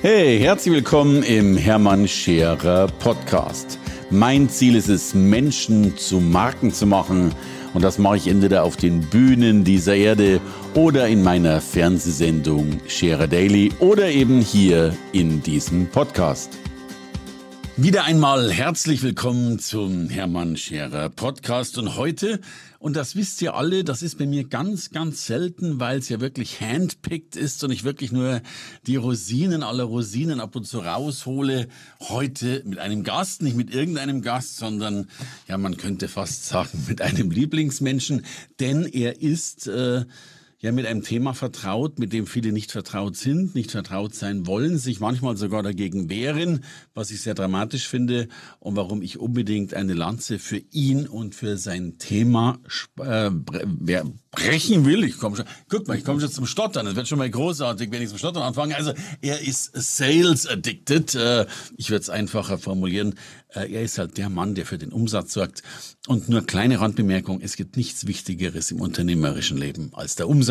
Hey, herzlich willkommen im Hermann Scherer Podcast. Mein Ziel ist es, Menschen zu Marken zu machen. Und das mache ich entweder auf den Bühnen dieser Erde oder in meiner Fernsehsendung Scherer Daily oder eben hier in diesem Podcast. Wieder einmal herzlich willkommen zum Hermann Scherer Podcast und heute, und das wisst ihr alle, das ist bei mir ganz, ganz selten, weil es ja wirklich handpicked ist und ich wirklich nur die Rosinen aller Rosinen ab und zu raushole. Heute mit einem Gast, nicht mit irgendeinem Gast, sondern, ja, man könnte fast sagen, mit einem Lieblingsmenschen, denn er ist... Äh, ja mit einem Thema vertraut, mit dem viele nicht vertraut sind, nicht vertraut sein wollen, sich manchmal sogar dagegen wehren, was ich sehr dramatisch finde und warum ich unbedingt eine Lanze für ihn und für sein Thema äh, brechen will. Ich komme schon, guck mal, ich komme schon zum Stottern. Das wird schon mal großartig, wenn ich zum Stottern anfange. Also er ist sales addicted. Äh, ich würde es einfacher formulieren. Äh, er ist halt der Mann, der für den Umsatz sorgt. Und nur kleine Randbemerkung, es gibt nichts Wichtigeres im unternehmerischen Leben als der Umsatz.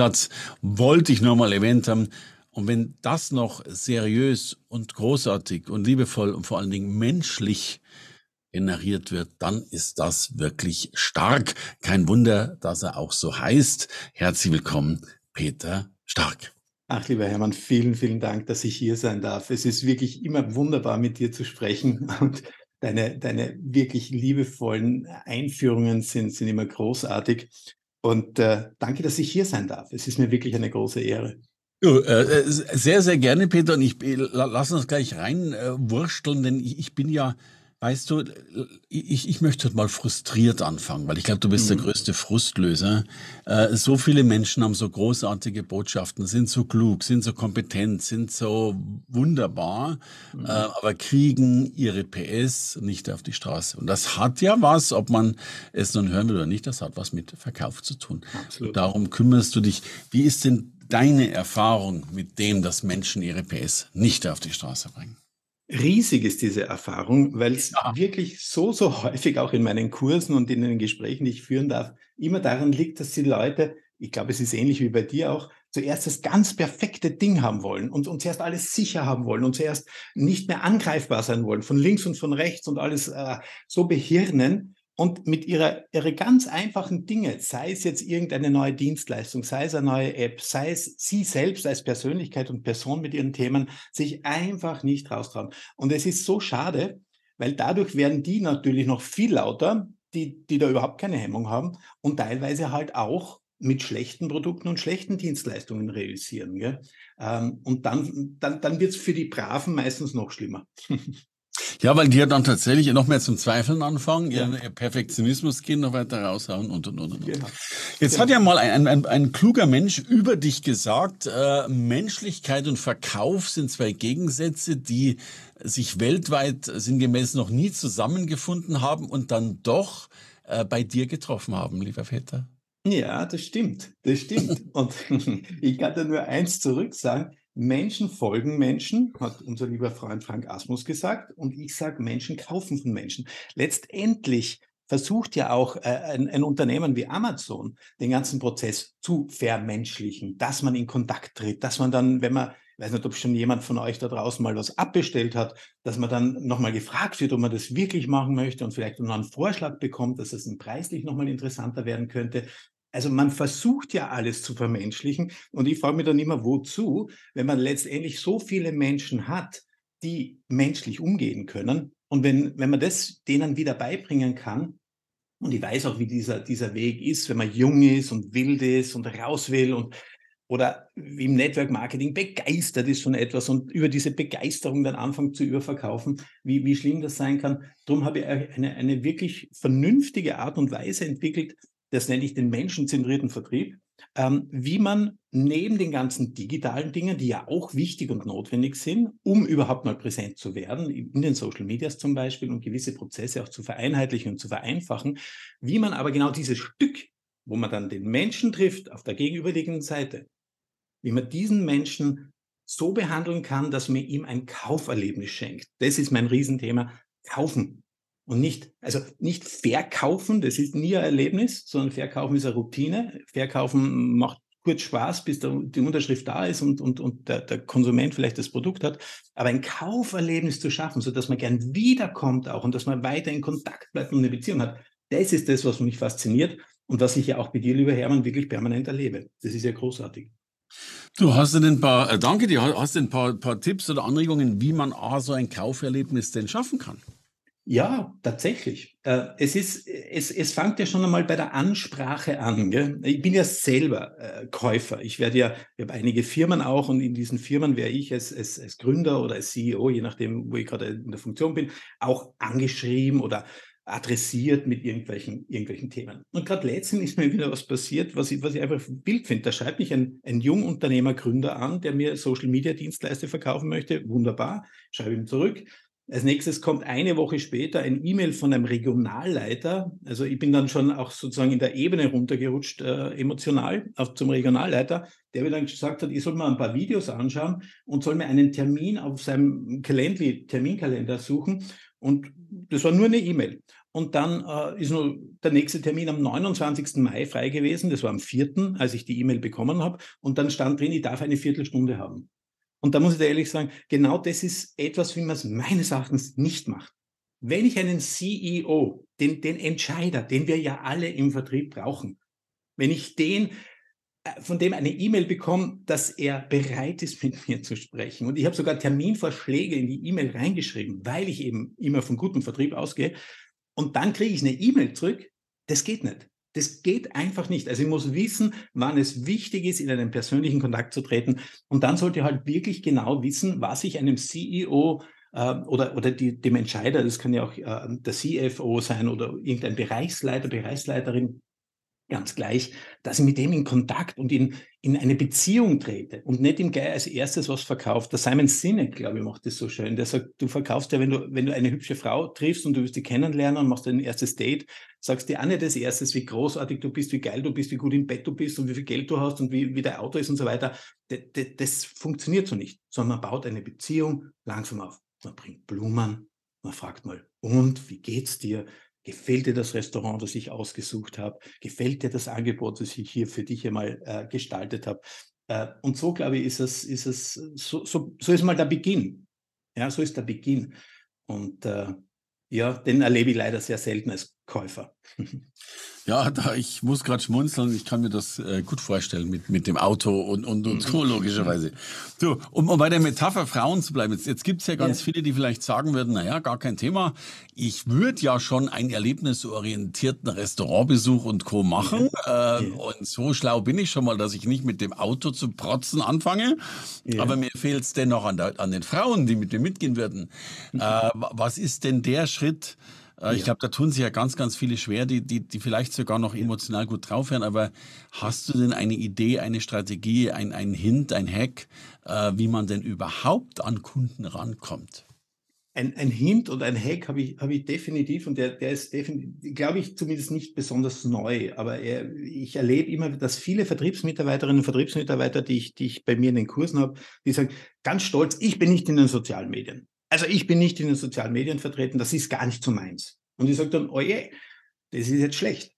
Wollte ich nur mal erwähnt haben. Und wenn das noch seriös und großartig und liebevoll und vor allen Dingen menschlich generiert wird, dann ist das wirklich stark. Kein Wunder, dass er auch so heißt. Herzlich willkommen, Peter Stark. Ach, lieber Hermann, vielen, vielen Dank, dass ich hier sein darf. Es ist wirklich immer wunderbar, mit dir zu sprechen und Deine, deine wirklich liebevollen Einführungen sind, sind immer großartig. Und äh, danke, dass ich hier sein darf. Es ist mir wirklich eine große Ehre. Ja, äh, sehr, sehr gerne, Peter. Und ich lass uns gleich reinwursteln, äh, denn ich, ich bin ja Weißt du, ich, ich möchte mal frustriert anfangen, weil ich glaube, du bist mhm. der größte Frustlöser. Äh, so viele Menschen haben so großartige Botschaften, sind so klug, sind so kompetent, sind so wunderbar, mhm. äh, aber kriegen ihre PS nicht auf die Straße. Und das hat ja was, ob man es nun hören will oder nicht, das hat was mit Verkauf zu tun. Absolut. Und darum kümmerst du dich. Wie ist denn deine Erfahrung mit dem, dass Menschen ihre PS nicht auf die Straße bringen? Riesig ist diese Erfahrung, weil es ja. wirklich so, so häufig auch in meinen Kursen und in den Gesprächen, die ich führen darf, immer daran liegt, dass die Leute, ich glaube, es ist ähnlich wie bei dir auch, zuerst das ganz perfekte Ding haben wollen und, und zuerst alles sicher haben wollen und zuerst nicht mehr angreifbar sein wollen, von links und von rechts und alles äh, so behirnen, und mit ihrer, ihre ganz einfachen Dinge, sei es jetzt irgendeine neue Dienstleistung, sei es eine neue App, sei es sie selbst als Persönlichkeit und Person mit ihren Themen, sich einfach nicht raustrauen. Und es ist so schade, weil dadurch werden die natürlich noch viel lauter, die, die da überhaupt keine Hemmung haben und teilweise halt auch mit schlechten Produkten und schlechten Dienstleistungen realisieren. Ähm, und dann, dann, dann wird es für die Braven meistens noch schlimmer. Ja, weil die ja dann tatsächlich noch mehr zum Zweifeln anfangen, ja. ihr Perfektionismus gehen noch weiter raushauen und und und. und. Genau. Jetzt genau. hat ja mal ein, ein, ein kluger Mensch über dich gesagt, äh, Menschlichkeit und Verkauf sind zwei Gegensätze, die sich weltweit sinngemäß noch nie zusammengefunden haben und dann doch äh, bei dir getroffen haben, lieber Vetter. Ja, das stimmt. Das stimmt. und ich kann da nur eins zurück sagen. Menschen folgen Menschen, hat unser lieber Freund Frank Asmus gesagt. Und ich sage, Menschen kaufen von Menschen. Letztendlich versucht ja auch äh, ein, ein, Unternehmen wie Amazon den ganzen Prozess zu vermenschlichen, dass man in Kontakt tritt, dass man dann, wenn man, ich weiß nicht, ob schon jemand von euch da draußen mal was abbestellt hat, dass man dann nochmal gefragt wird, ob man das wirklich machen möchte und vielleicht noch einen Vorschlag bekommt, dass es preislich nochmal interessanter werden könnte. Also man versucht ja alles zu vermenschlichen und ich frage mich dann immer, wozu, wenn man letztendlich so viele Menschen hat, die menschlich umgehen können und wenn, wenn man das denen wieder beibringen kann, und ich weiß auch, wie dieser, dieser Weg ist, wenn man jung ist und wild ist und raus will und oder wie im Network Marketing begeistert ist von etwas und über diese Begeisterung dann anfängt zu überverkaufen, wie, wie schlimm das sein kann. Darum habe ich eine, eine wirklich vernünftige Art und Weise entwickelt, das nenne ich den menschenzentrierten Vertrieb, ähm, wie man neben den ganzen digitalen Dingen, die ja auch wichtig und notwendig sind, um überhaupt mal präsent zu werden, in den Social Medias zum Beispiel und gewisse Prozesse auch zu vereinheitlichen und zu vereinfachen, wie man aber genau dieses Stück, wo man dann den Menschen trifft auf der gegenüberliegenden Seite, wie man diesen Menschen so behandeln kann, dass man ihm ein Kauferlebnis schenkt. Das ist mein Riesenthema. Kaufen und nicht, also nicht verkaufen, das ist nie ein Erlebnis, sondern verkaufen ist eine Routine. Verkaufen macht kurz Spaß, bis der, die Unterschrift da ist und, und, und der, der Konsument vielleicht das Produkt hat, aber ein Kauferlebnis zu schaffen, sodass man gern wiederkommt auch und dass man weiter in Kontakt bleibt und eine Beziehung hat, das ist das, was mich fasziniert und was ich ja auch bei dir, lieber Hermann, wirklich permanent erlebe. Das ist ja großartig. Du hast ein paar, äh, danke dir, hast du ein paar, paar Tipps oder Anregungen, wie man A, so ein Kauferlebnis denn schaffen kann? Ja, tatsächlich. Äh, es ist, es, es fängt ja schon einmal bei der Ansprache an. Gell? Ich bin ja selber äh, Käufer. Ich werde ja, ich habe einige Firmen auch und in diesen Firmen wäre ich als, als, als Gründer oder als CEO, je nachdem, wo ich gerade in der Funktion bin, auch angeschrieben oder adressiert mit irgendwelchen, irgendwelchen Themen. Und gerade letztens ist mir wieder was passiert, was ich, was ich einfach wild finde. Da schreibt mich ein, ein Jungunternehmer, Gründer an, der mir Social Media Dienstleister verkaufen möchte. Wunderbar. Schreibe ihm zurück als nächstes kommt eine Woche später ein E-Mail von einem Regionalleiter. Also ich bin dann schon auch sozusagen in der Ebene runtergerutscht, äh, emotional, auf zum Regionalleiter, der mir dann gesagt hat, ich soll mal ein paar Videos anschauen und soll mir einen Termin auf seinem Calendly, Terminkalender suchen. Und das war nur eine E-Mail. Und dann äh, ist nur der nächste Termin am 29. Mai frei gewesen. Das war am 4., als ich die E-Mail bekommen habe. Und dann stand drin, ich darf eine Viertelstunde haben. Und da muss ich dir ehrlich sagen, genau das ist etwas, wie man es meines Erachtens nicht macht. Wenn ich einen CEO, den, den Entscheider, den wir ja alle im Vertrieb brauchen, wenn ich den äh, von dem eine E-Mail bekomme, dass er bereit ist, mit mir zu sprechen. Und ich habe sogar Terminvorschläge in die E-Mail reingeschrieben, weil ich eben immer von gutem Vertrieb ausgehe. Und dann kriege ich eine E-Mail zurück. Das geht nicht. Das geht einfach nicht. Also ich muss wissen, wann es wichtig ist, in einen persönlichen Kontakt zu treten. Und dann sollte halt wirklich genau wissen, was ich einem CEO äh, oder, oder die, dem Entscheider, das kann ja auch äh, der CFO sein oder irgendein Bereichsleiter, Bereichsleiterin, ganz gleich, dass ich mit dem in Kontakt und in, in eine Beziehung trete und nicht ihm gleich als erstes was verkauft. Der Simon Sinek, glaube ich, macht das so schön. Der sagt, du verkaufst ja, wenn du, wenn du eine hübsche Frau triffst und du willst die kennenlernen und machst ein erstes Date, sagst dir auch nicht als erstes, wie großartig du bist, wie geil du bist, wie gut im Bett du bist und wie viel Geld du hast und wie, wie dein Auto ist und so weiter. Das, das funktioniert so nicht, sondern man baut eine Beziehung langsam auf. Man bringt Blumen, man fragt mal, und wie geht's dir? Gefällt dir das Restaurant, das ich ausgesucht habe? Gefällt dir das Angebot, das ich hier für dich einmal äh, gestaltet habe? Äh, und so, glaube ich, ist es, ist es so, so, so ist mal der Beginn. Ja, so ist der Beginn. Und äh, ja, den erlebe ich leider sehr selten als Käufer. Ja, da, ich muss gerade schmunzeln. Ich kann mir das äh, gut vorstellen mit, mit dem Auto und, und, und so, mhm. logischerweise. So, um, um bei der Metapher Frauen zu bleiben. Jetzt, jetzt gibt es ja ganz ja. viele, die vielleicht sagen würden, naja, gar kein Thema. Ich würde ja schon einen erlebnisorientierten Restaurantbesuch und Co. machen. Ja. Äh, ja. Und so schlau bin ich schon mal, dass ich nicht mit dem Auto zu protzen anfange. Aber mir fehlt es dennoch an, der, an den Frauen, die mit mir mitgehen würden. Mhm. Äh, was ist denn der Schritt, äh, ich glaube, da tun sich ja ganz, ganz viele schwer, die, die, die vielleicht sogar noch emotional gut drauf wären. Aber hast du denn eine Idee, eine Strategie, ein, ein Hint, ein Hack, äh, wie man denn überhaupt an Kunden rankommt? Ein, ein Hint und ein Hack habe ich, hab ich definitiv und der, der ist definitiv, glaube ich, zumindest nicht besonders neu. Aber er, ich erlebe immer, dass viele Vertriebsmitarbeiterinnen und Vertriebsmitarbeiter, die ich, die ich bei mir in den Kursen habe, die sagen, ganz stolz, ich bin nicht in den sozialen Medien. Also ich bin nicht in den sozialen Medien vertreten, das ist gar nicht so meins. Und ich sage dann, oje, das ist jetzt schlecht.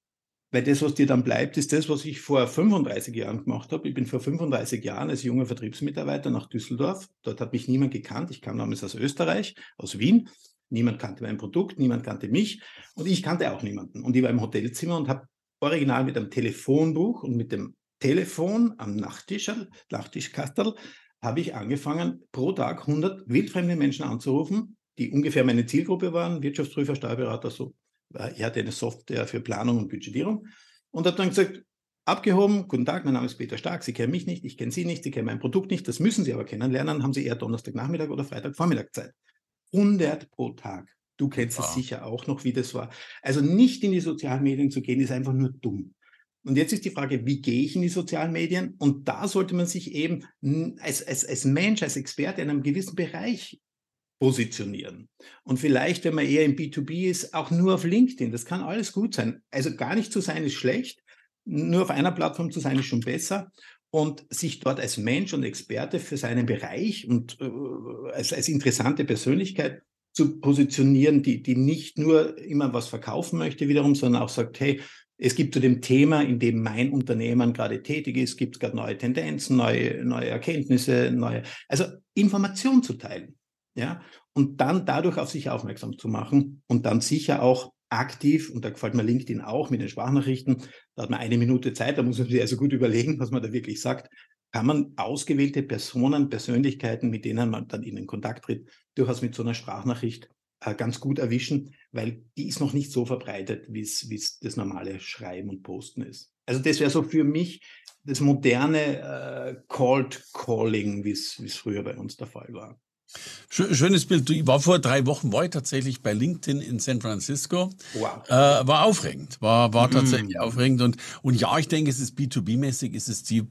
Weil das, was dir dann bleibt, ist das, was ich vor 35 Jahren gemacht habe. Ich bin vor 35 Jahren als junger Vertriebsmitarbeiter nach Düsseldorf. Dort hat mich niemand gekannt. Ich kam damals aus Österreich, aus Wien. Niemand kannte mein Produkt, niemand kannte mich und ich kannte auch niemanden. Und ich war im Hotelzimmer und habe original mit einem Telefonbuch und mit dem Telefon am Nachttisch, Nachttischkastel habe ich angefangen, pro Tag 100 wildfremde Menschen anzurufen, die ungefähr meine Zielgruppe waren, Wirtschaftsprüfer, Steuerberater, so. Er hatte eine Software für Planung und Budgetierung und habe dann gesagt, abgehoben, guten Tag, mein Name ist Peter Stark, Sie kennen mich nicht, ich kenne Sie nicht, Sie kennen mein Produkt nicht, das müssen Sie aber kennenlernen, haben Sie eher Donnerstagnachmittag oder Freitagvormittag Zeit. 100 pro Tag. Du kennst es wow. sicher auch noch, wie das war. Also nicht in die sozialen Medien zu gehen, ist einfach nur dumm. Und jetzt ist die Frage, wie gehe ich in die sozialen Medien? Und da sollte man sich eben als, als, als Mensch, als Experte in einem gewissen Bereich positionieren. Und vielleicht, wenn man eher im B2B ist, auch nur auf LinkedIn. Das kann alles gut sein. Also gar nicht zu sein ist schlecht. Nur auf einer Plattform zu sein ist schon besser. Und sich dort als Mensch und Experte für seinen Bereich und äh, als, als interessante Persönlichkeit zu positionieren, die, die nicht nur immer was verkaufen möchte wiederum, sondern auch sagt, hey, Es gibt zu dem Thema, in dem mein Unternehmen gerade tätig ist, gibt es gerade neue Tendenzen, neue, neue Erkenntnisse, neue, also Informationen zu teilen. Ja, und dann dadurch auf sich aufmerksam zu machen und dann sicher auch aktiv, und da gefällt mir LinkedIn auch mit den Sprachnachrichten, da hat man eine Minute Zeit, da muss man sich also gut überlegen, was man da wirklich sagt, kann man ausgewählte Personen, Persönlichkeiten, mit denen man dann in den Kontakt tritt, durchaus mit so einer Sprachnachricht ganz gut erwischen, weil die ist noch nicht so verbreitet, wie es das normale Schreiben und Posten ist. Also das wäre so für mich das moderne äh, Cold Calling, wie es früher bei uns der Fall war. Schönes Bild. Ich war vor drei Wochen, war ich tatsächlich bei LinkedIn in San Francisco. Wow. Äh, war aufregend, war, war tatsächlich mm. aufregend. Und, und ja, ich denke, es ist B2B-mäßig, ist es die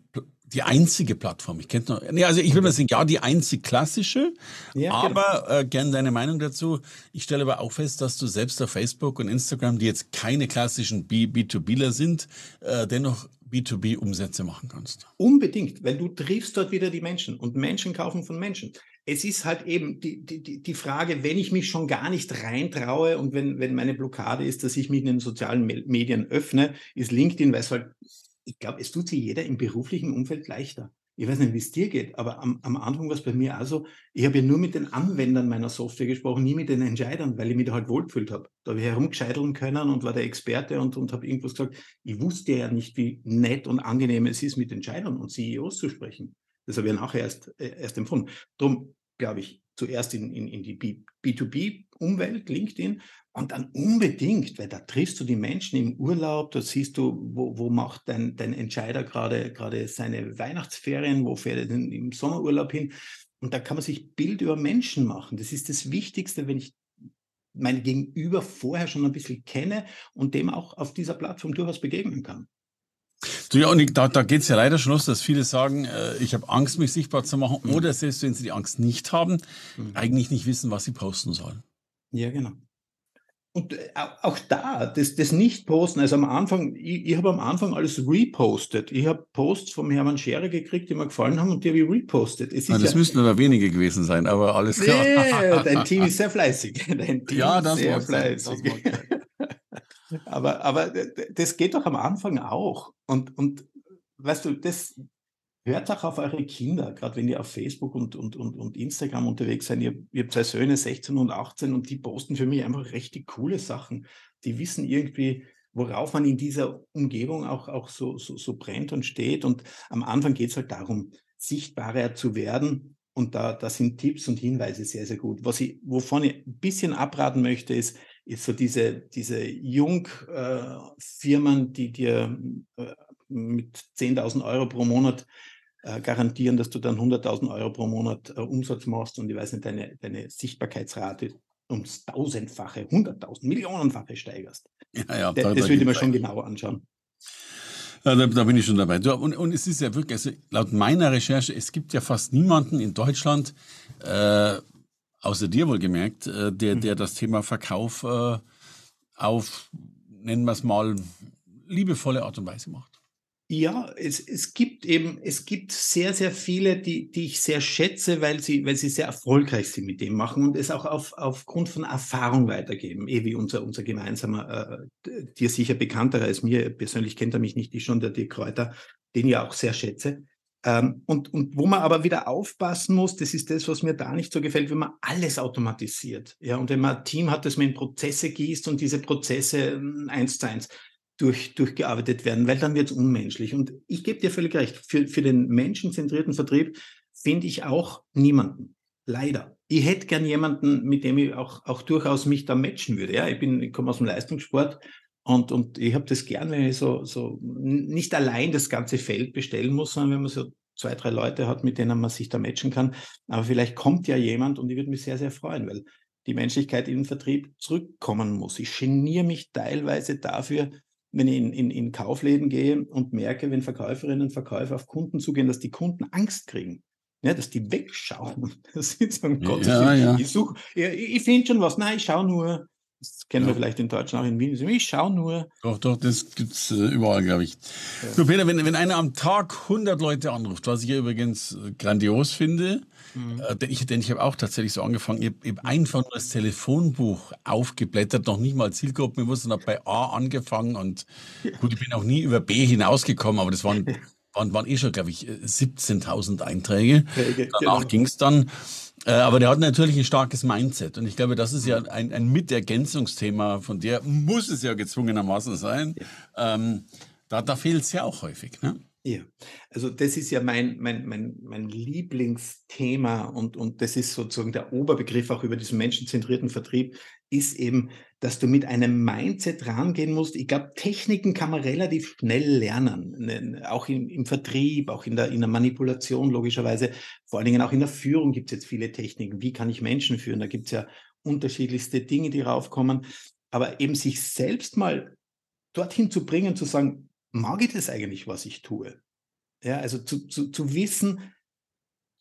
die einzige Plattform. Ich kenne noch. Nee, also ich will mal sagen, ja, die einzig klassische. Ja, genau. aber genau. äh, gern deine Meinung dazu. Ich stelle aber auch fest, dass du selbst auf Facebook und Instagram, die jetzt keine klassischen B B2Bler sind, äh, dennoch B2B-Umsätze machen kannst. Unbedingt, weil du triffst dort wieder die Menschen und Menschen kaufen von Menschen. Es ist halt eben die, die, die Frage, wenn ich mich schon gar nicht reintraue und wenn, wenn meine Blockade ist, dass ich mich in den sozialen Medien öffne, ist LinkedIn, weil es halt ich glaube, es tut sich jeder im beruflichen Umfeld leichter. Ich weiß nicht, wie es dir geht, aber am, am Anfang war es bei mir also, ich habe ja nur mit den Anwendern meiner Software gesprochen, nie mit den Entscheidern, weil ich mich da halt wohlgefühlt habe. Da habe ich herumgescheiteln können und war der Experte und, und habe irgendwas gesagt. Ich wusste ja nicht, wie nett und angenehm es ist, mit Entscheidern und CEOs zu sprechen. Das habe ich ja nachher erst, äh, erst empfunden. Darum glaube ich, zuerst in, in, in die B2B-Umwelt, LinkedIn, und dann unbedingt, weil da triffst du die Menschen im Urlaub, da siehst du, wo, wo macht dein, dein Entscheider gerade, gerade seine Weihnachtsferien, wo fährt er denn im Sommerurlaub hin? Und da kann man sich Bild über Menschen machen. Das ist das Wichtigste, wenn ich mein Gegenüber vorher schon ein bisschen kenne und dem auch auf dieser Plattform durchaus begegnen kann. Du, ja, und da, da geht es ja leider schon los, dass viele sagen, äh, ich habe Angst, mich sichtbar zu machen, mhm. oder selbst wenn sie die Angst nicht haben, mhm. eigentlich nicht wissen, was sie posten sollen. Ja, genau. Und äh, auch da, das, das Nicht-Posten, also am Anfang, ich, ich habe am Anfang alles repostet. Ich habe Posts vom Hermann Scherer gekriegt, die mir gefallen haben und die habe ich repostet. Es ja, das ja, müssten aber wenige gewesen sein, aber alles klar. Nee, dein Team ist sehr fleißig. Dein Team ja, das ist sehr fleißig. Sein, aber, aber das geht doch am Anfang auch. Und, und weißt du, das, Hört auch auf eure Kinder, gerade wenn ihr auf Facebook und, und, und, und Instagram unterwegs seid. Ihr, ihr habt zwei Söhne, 16 und 18, und die posten für mich einfach richtig coole Sachen. Die wissen irgendwie, worauf man in dieser Umgebung auch, auch so, so, so brennt und steht. Und am Anfang geht es halt darum, sichtbarer zu werden. Und da, da sind Tipps und Hinweise sehr, sehr gut. Was ich, wovon ich ein bisschen abraten möchte, ist, ist so diese, diese Jungfirmen, äh, die dir äh, mit 10.000 Euro pro Monat äh, garantieren, dass du dann 100.000 Euro pro Monat Umsatz machst und ich weiß nicht, deine, deine Sichtbarkeitsrate ums tausendfache, hunderttausend, millionenfache steigerst. Ja, ja, da, das würde ich mir schon genauer anschauen. Ja, da, da, bin ich schon dabei. Und, und, es ist ja wirklich, also laut meiner Recherche, es gibt ja fast niemanden in Deutschland, äh, außer dir wohlgemerkt, äh, der, der mhm. das Thema Verkauf äh, auf, nennen wir es mal, liebevolle Art und Weise macht. Ja, es, es gibt eben, es gibt sehr, sehr viele, die, die ich sehr schätze, weil sie, weil sie sehr erfolgreich sind mit dem machen und es auch auf, aufgrund von Erfahrung weitergeben. Eh wie unser, unser gemeinsamer, äh, dir sicher bekannter als mir, persönlich kennt er mich nicht, ich schon, der Dirk Kräuter, den ich auch sehr schätze. Ähm, und, und wo man aber wieder aufpassen muss, das ist das, was mir da nicht so gefällt, wenn man alles automatisiert. Ja, und wenn man ein Team hat, das man in Prozesse gießt und diese Prozesse hm, eins zu eins durch, durchgearbeitet werden, weil dann wird es unmenschlich. Und ich gebe dir völlig recht, für, für den menschenzentrierten Vertrieb finde ich auch niemanden. Leider. Ich hätte gern jemanden, mit dem ich auch, auch durchaus mich da matchen würde. Ja, ich bin, ich komme aus dem Leistungssport und, und ich habe das gern, wenn ich so, so nicht allein das ganze Feld bestellen muss, sondern wenn man so zwei, drei Leute hat, mit denen man sich da matchen kann. Aber vielleicht kommt ja jemand und ich würde mich sehr, sehr freuen, weil die Menschlichkeit in den Vertrieb zurückkommen muss. Ich geniere mich teilweise dafür, wenn ich in, in, in Kaufläden gehe und merke, wenn Verkäuferinnen und Verkäufer auf Kunden zugehen, dass die Kunden Angst kriegen. Ja, dass die wegschauen. Das ist so ein Gott, ja, ich, ja. ich, ich, ich finde schon was. Nein, ich schaue nur. Das kennen ja. wir vielleicht in Deutschland auch in Wien. Ich schaue nur. Doch, doch, das gibt es äh, überall, glaube ich. Ja. So, Peter, wenn, wenn einer am Tag 100 Leute anruft, was ich ja übrigens äh, grandios finde, mhm. äh, denn ich, denn ich habe auch tatsächlich so angefangen, ich habe einfach nur das Telefonbuch aufgeblättert, noch nicht mal Zielgruppen, ich habe bei A angefangen und gut, ich bin auch nie über B hinausgekommen, aber das waren waren, waren eh schon, glaube ich, 17.000 Einträge. Danach genau. ging es dann. Äh, aber der hat natürlich ein starkes Mindset. Und ich glaube, das ist ja ein, ein Mitergänzungsthema, von der muss es ja gezwungenermaßen sein. Ja. Ähm, da da fehlt es ja auch häufig. Ne? Ja, also das ist ja mein, mein, mein, mein Lieblingsthema und, und das ist sozusagen der Oberbegriff auch über diesen menschenzentrierten Vertrieb, ist eben, dass du mit einem Mindset rangehen musst. Ich glaube, Techniken kann man relativ schnell lernen, ne, auch im, im Vertrieb, auch in der, in der Manipulation logischerweise. Vor allen Dingen auch in der Führung gibt es jetzt viele Techniken. Wie kann ich Menschen führen? Da gibt es ja unterschiedlichste Dinge, die raufkommen. Aber eben sich selbst mal dorthin zu bringen, zu sagen, mag ich das eigentlich, was ich tue? Ja, also zu, zu, zu wissen,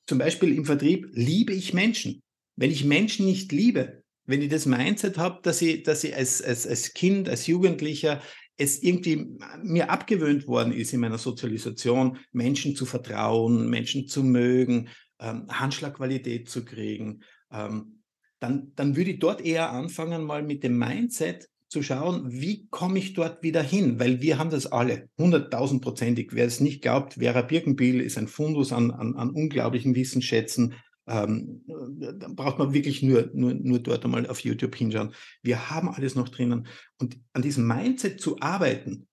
zum Beispiel im Vertrieb, liebe ich Menschen? Wenn ich Menschen nicht liebe, wenn ich das Mindset habe, dass ich, dass ich als, als, als Kind, als Jugendlicher es irgendwie mir abgewöhnt worden ist in meiner Sozialisation, Menschen zu vertrauen, Menschen zu mögen, ähm, Handschlagqualität zu kriegen, ähm, dann, dann würde ich dort eher anfangen, mal mit dem Mindset zu schauen, wie komme ich dort wieder hin? Weil wir haben das alle, hunderttausendprozentig. Wer es nicht glaubt, Vera Birkenbiel ist ein Fundus an, an, an unglaublichen Wissensschätzen, ähm, dann braucht man wirklich nur, nur, nur dort einmal auf YouTube hinschauen. Wir haben alles noch drinnen. Und an diesem Mindset zu arbeiten,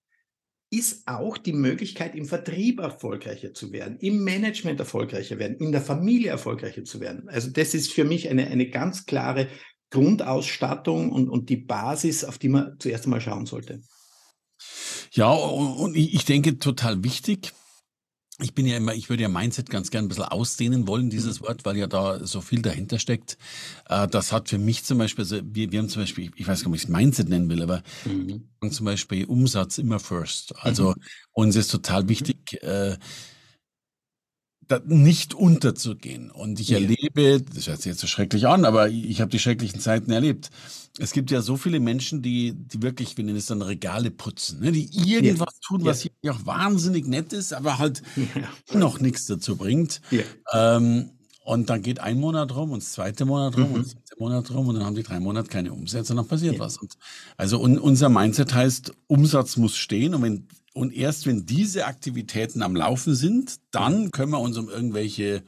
ist auch die Möglichkeit, im Vertrieb erfolgreicher zu werden, im Management erfolgreicher werden, in der Familie erfolgreicher zu werden. Also das ist für mich eine, eine ganz klare Grundausstattung und, und die Basis, auf die man zuerst einmal schauen sollte. Ja, und ich denke total wichtig, ich bin ja immer, ich würde ja Mindset ganz gern ein bisschen ausdehnen wollen, dieses mhm. Wort, weil ja da so viel dahinter steckt. Äh, das hat für mich zum Beispiel, also wir, wir haben zum Beispiel, ich weiß gar nicht, ob ich es Mindset nennen will, aber mhm. zum Beispiel Umsatz immer first. Also mhm. uns ist total wichtig, äh, nicht unterzugehen. Und ich ja. erlebe, das hört sich jetzt so schrecklich an, aber ich habe die schrecklichen Zeiten erlebt. Es gibt ja so viele Menschen, die, die wirklich, wir nennen es dann Regale putzen, ne? die irgendwas ja. tun, was ja. hier auch wahnsinnig nett ist, aber halt noch nichts dazu bringt. Ähm, und dann geht ein Monat rum und das zweite Monat rum mhm. und das dritte Monat rum und dann haben die drei Monate keine Umsätze und dann passiert was. Und also un, unser Mindset heißt, Umsatz muss stehen und wenn und erst wenn diese Aktivitäten am Laufen sind, dann können wir uns um irgendwelche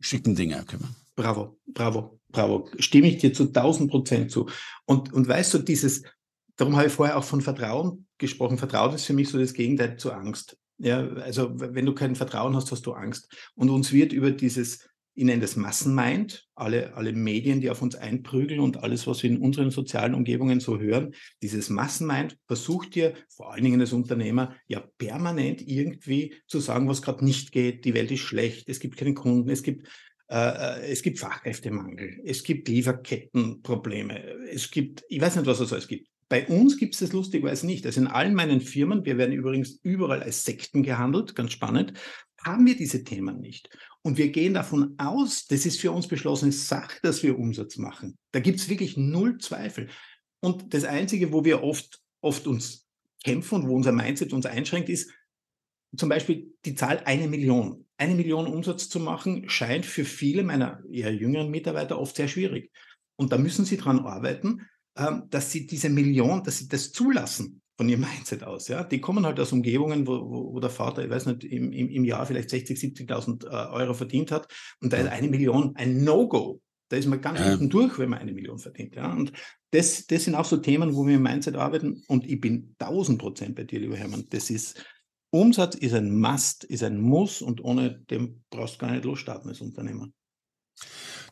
schicken Dinge kümmern. Bravo, bravo, bravo. Stimme ich dir zu 1000 Prozent zu. Und, und weißt du, dieses, darum habe ich vorher auch von Vertrauen gesprochen. Vertrauen ist für mich so das Gegenteil zu Angst. Ja, also wenn du kein Vertrauen hast, hast du Angst. Und uns wird über dieses ich nenne das Massenmind, alle, alle Medien, die auf uns einprügeln und alles, was wir in unseren sozialen Umgebungen so hören, dieses Massenmind versucht dir, vor allen Dingen als Unternehmer, ja permanent irgendwie zu sagen, was gerade nicht geht, die Welt ist schlecht, es gibt keine Kunden, es gibt, äh, äh es gibt Fachkräftemangel, es gibt Lieferkettenprobleme, es gibt, ich weiß nicht, was es alles gibt. Bei uns gibt es das lustigerweise nicht. Also in allen meinen Firmen, wir werden übrigens überall als Sekten gehandelt, ganz spannend, haben wir diese Themen nicht. Und wir gehen davon aus, das ist für uns beschlossene Sache, dass wir Umsatz machen. Da gibt es wirklich null Zweifel. Und das Einzige, wo wir oft, oft uns kämpfen und wo unser Mindset uns einschränkt, ist zum Beispiel die Zahl eine Million. Eine Million Umsatz zu machen, scheint für viele meiner eher jüngeren Mitarbeiter oft sehr schwierig. Und da müssen sie daran arbeiten, dass sie diese Million, dass sie das zulassen von ihrem Mindset aus. Ja? Die kommen halt aus Umgebungen, wo, wo, wo der Vater, ich weiß nicht, im, im, im Jahr vielleicht 60, 70.000 äh, Euro verdient hat und da ist eine Million ein No-Go. Da ist man ganz ja. hinten durch, wenn man eine Million verdient. Ja? Und das, das sind auch so Themen, wo wir im Mindset arbeiten. Und ich bin 1000 Prozent bei dir, lieber Hermann. Das ist, Umsatz ist ein Must, ist ein Muss und ohne dem brauchst du gar nicht losstarten als Unternehmer.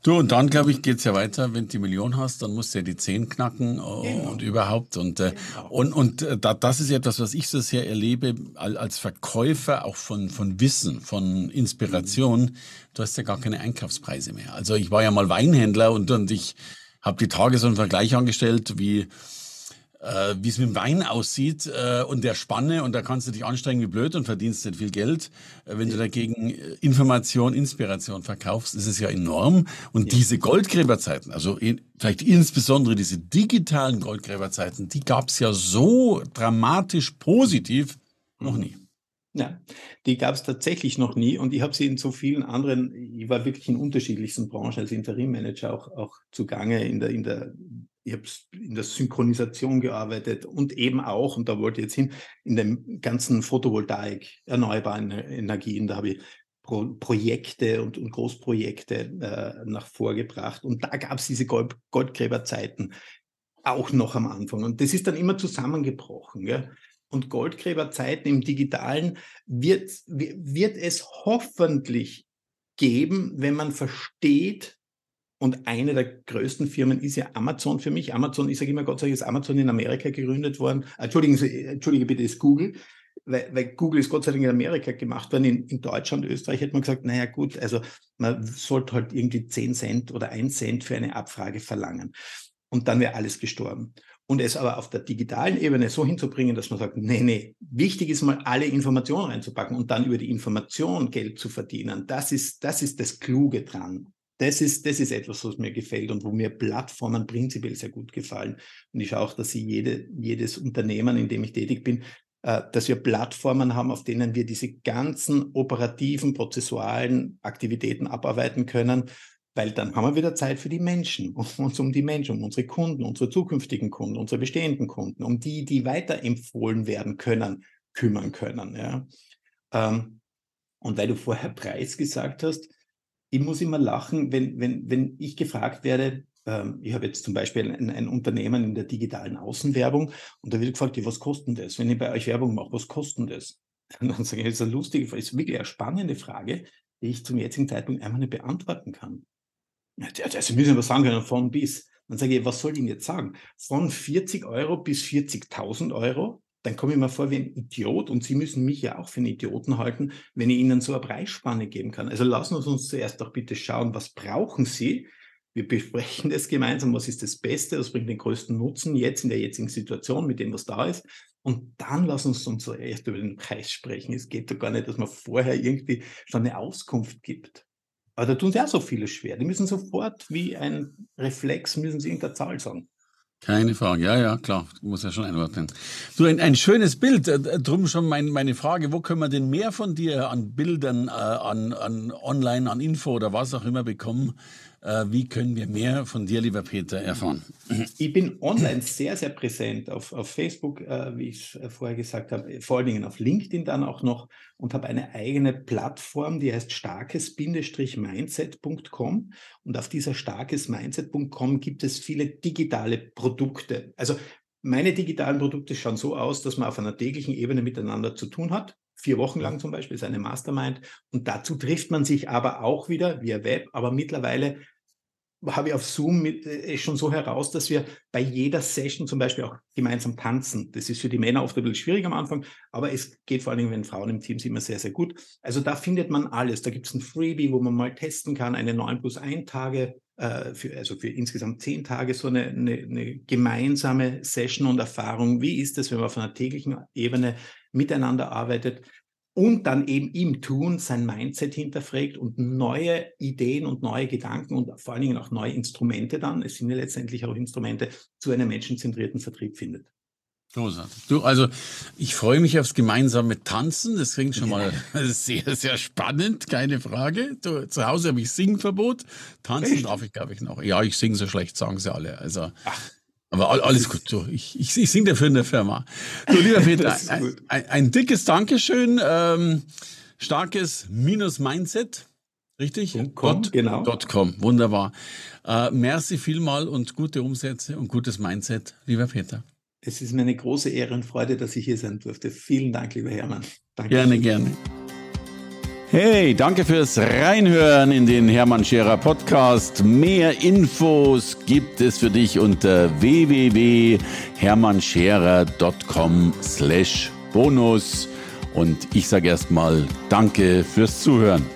Du, und dann, glaube ich, geht's ja weiter. Wenn du die Million hast, dann musst du ja die Zehn knacken oh, genau. und überhaupt. Und, äh, genau. und, und äh, das ist ja etwas, was ich so sehr erlebe als Verkäufer auch von, von Wissen, von Inspiration. Mhm. Du hast ja gar keine Einkaufspreise mehr. Also ich war ja mal Weinhändler und, und ich habe die Tage so einen Vergleich angestellt, wie äh, wie es mit dem Wein aussieht äh, und der Spanne und da kannst du dich anstrengen wie blöd und verdienst nicht viel Geld. Äh, wenn du dagegen äh, Information, Inspiration verkaufst, ist es ja enorm. Und ja. diese Goldgräberzeiten, also in, vielleicht insbesondere diese digitalen Goldgräberzeiten, die gab es ja so dramatisch positiv noch mhm. nie. Ja, die gab es tatsächlich noch nie und ich habe sie in so vielen anderen, ich war wirklich in unterschiedlichsten Branchen als Interimmanager auch, auch zugange in der, in der ich habe in der Synchronisation gearbeitet und eben auch, und da wollte ich jetzt hin, in dem ganzen Photovoltaik, erneuerbaren Energien, da habe ich Pro Projekte und, und Großprojekte äh, nach vorgebracht. Und da gab es diese Gold Goldgräberzeiten auch noch am Anfang. Und das ist dann immer zusammengebrochen. Ja? Und Goldgräberzeiten im digitalen wird, wird es hoffentlich geben, wenn man versteht, und eine der größten Firmen ist ja Amazon für mich. Amazon, ich sage immer, Gott sei Dank ist Amazon in Amerika gegründet worden. Entschuldigen Sie, entschuldige bitte, ist Google. Weil, weil Google ist Gott sei Dank in Amerika gemacht worden. In, in Deutschland, Österreich hätte man gesagt, naja gut, also man sollte halt irgendwie 10 Cent oder 1 Cent für eine Abfrage verlangen. Und dann wäre alles gestorben. Und es aber auf der digitalen Ebene so hinzubringen, dass man sagt, nee, nee, wichtig ist mal alle Informationen reinzupacken und dann über die Information Geld zu verdienen. Das ist, das ist das Kluge dran das ist, das ist etwas, was mir gefällt und wo mir Plattformen prinzipiell sehr gut gefallen. Und ich schaue auch, dass sie jede, jedes Unternehmen, in dem ich tätig bin, äh, dass wir Plattformen haben, auf denen wir diese ganzen operativen, prozessualen Aktivitäten abarbeiten können, weil dann haben wir wieder Zeit für die Menschen, um uns um die Menschen, um unsere Kunden, unsere zukünftigen Kunden, unsere bestehenden Kunden, um die, die weiterempfohlen werden können, kümmern können. Ja. Ähm, und weil du vorher Preis gesagt hast, ich muss immer lachen, wenn, wenn, wenn ich gefragt werde, ähm, ich habe jetzt zum Beispiel ein, ein, Unternehmen in der digitalen Außenwerbung und da wird gefragt, was kostet das? Wenn ich bei euch Werbung mache, was kostet das? Und dann sage ich, das ist eine lustige Frage, ist wirklich eine spannende Frage, die ich zum jetzigen Zeitpunkt einfach nicht beantworten kann. Ja, Sie müssen aber sagen können, von bis. Dann sage ich, was soll ich Ihnen jetzt sagen? Von 40 Euro bis 40.000 Euro dann komme ich mir vor wie ein Idiot und Sie müssen mich ja auch für einen Idioten halten, wenn ich Ihnen so eine Preisspanne geben kann. Also lassen wir uns zuerst doch bitte schauen, was brauchen Sie? Wir besprechen das gemeinsam, was ist das Beste, was bringt den größten Nutzen jetzt in der jetzigen Situation mit dem, was da ist. Und dann wir uns zuerst über den Preis sprechen. Es geht doch gar nicht, dass man vorher irgendwie schon eine Auskunft gibt. Aber da tun sie auch so viele schwer. Die müssen sofort wie ein Reflex, müssen sie irgendeine Zahl sagen. Keine Frage, ja, ja, klar, muss ja schon einordnen. Du, ein, ein schönes Bild, äh, drum schon mein, meine Frage, wo können wir denn mehr von dir an Bildern, äh, an, an online, an Info oder was auch immer bekommen? Äh, wie können wir mehr von dir, lieber Peter, erfahren? Ich bin online sehr, sehr präsent auf, auf Facebook, äh, wie ich vorher gesagt habe, vor allen Dingen auf LinkedIn dann auch noch und habe eine eigene Plattform, die heißt starkes-mindset.com. Und auf dieser starkes-mindset.com gibt es viele digitale Produkte. Also meine digitalen Produkte schauen so aus, dass man auf einer täglichen Ebene miteinander zu tun hat vier Wochen lang zum Beispiel, ist eine Mastermind. Und dazu trifft man sich aber auch wieder via Web. Aber mittlerweile habe ich auf Zoom mit, äh, schon so heraus, dass wir bei jeder Session zum Beispiel auch gemeinsam tanzen. Das ist für die Männer oft ein bisschen schwierig am Anfang, aber es geht vor allen Dingen, wenn Frauen im Team sind, immer sehr, sehr gut. Also da findet man alles. Da gibt es ein Freebie, wo man mal testen kann, eine 9 plus 1 Tage, äh, für, also für insgesamt 10 Tage so eine, eine, eine gemeinsame Session und Erfahrung. Wie ist es, wenn man auf einer täglichen Ebene miteinander arbeitet? und dann eben im Tun sein Mindset hinterfragt und neue Ideen und neue Gedanken und vor allen Dingen auch neue Instrumente dann, es sind ja letztendlich auch Instrumente, zu einem menschenzentrierten Vertrieb findet. Großartig. Du, also ich freue mich aufs gemeinsame Tanzen. Das klingt schon mal sehr, sehr spannend, keine Frage. Du, zu Hause habe ich Singverbot. Tanzen Echt? darf ich, glaube ich, noch. Ja, ich singe so schlecht, sagen sie alle. Also Ach. Aber alles gut, so. Ich, ich, ich singe dafür in der Firma. Du, lieber Peter, ein, ein, ein, dickes Dankeschön. Ähm, starkes Minus-Mindset. Richtig? .com, Dot, genau. .com, wunderbar. Äh, merci vielmal und gute Umsätze und gutes Mindset, lieber Peter. Es ist mir eine große Ehre und Freude, dass ich hier sein durfte. Vielen Dank, lieber Hermann. Danke. Gerne, gerne. Hey, danke fürs Reinhören in den Hermann Scherer Podcast. Mehr Infos gibt es für dich unter www.hermannscherer.com slash bonus. Und ich sage erstmal Danke fürs Zuhören.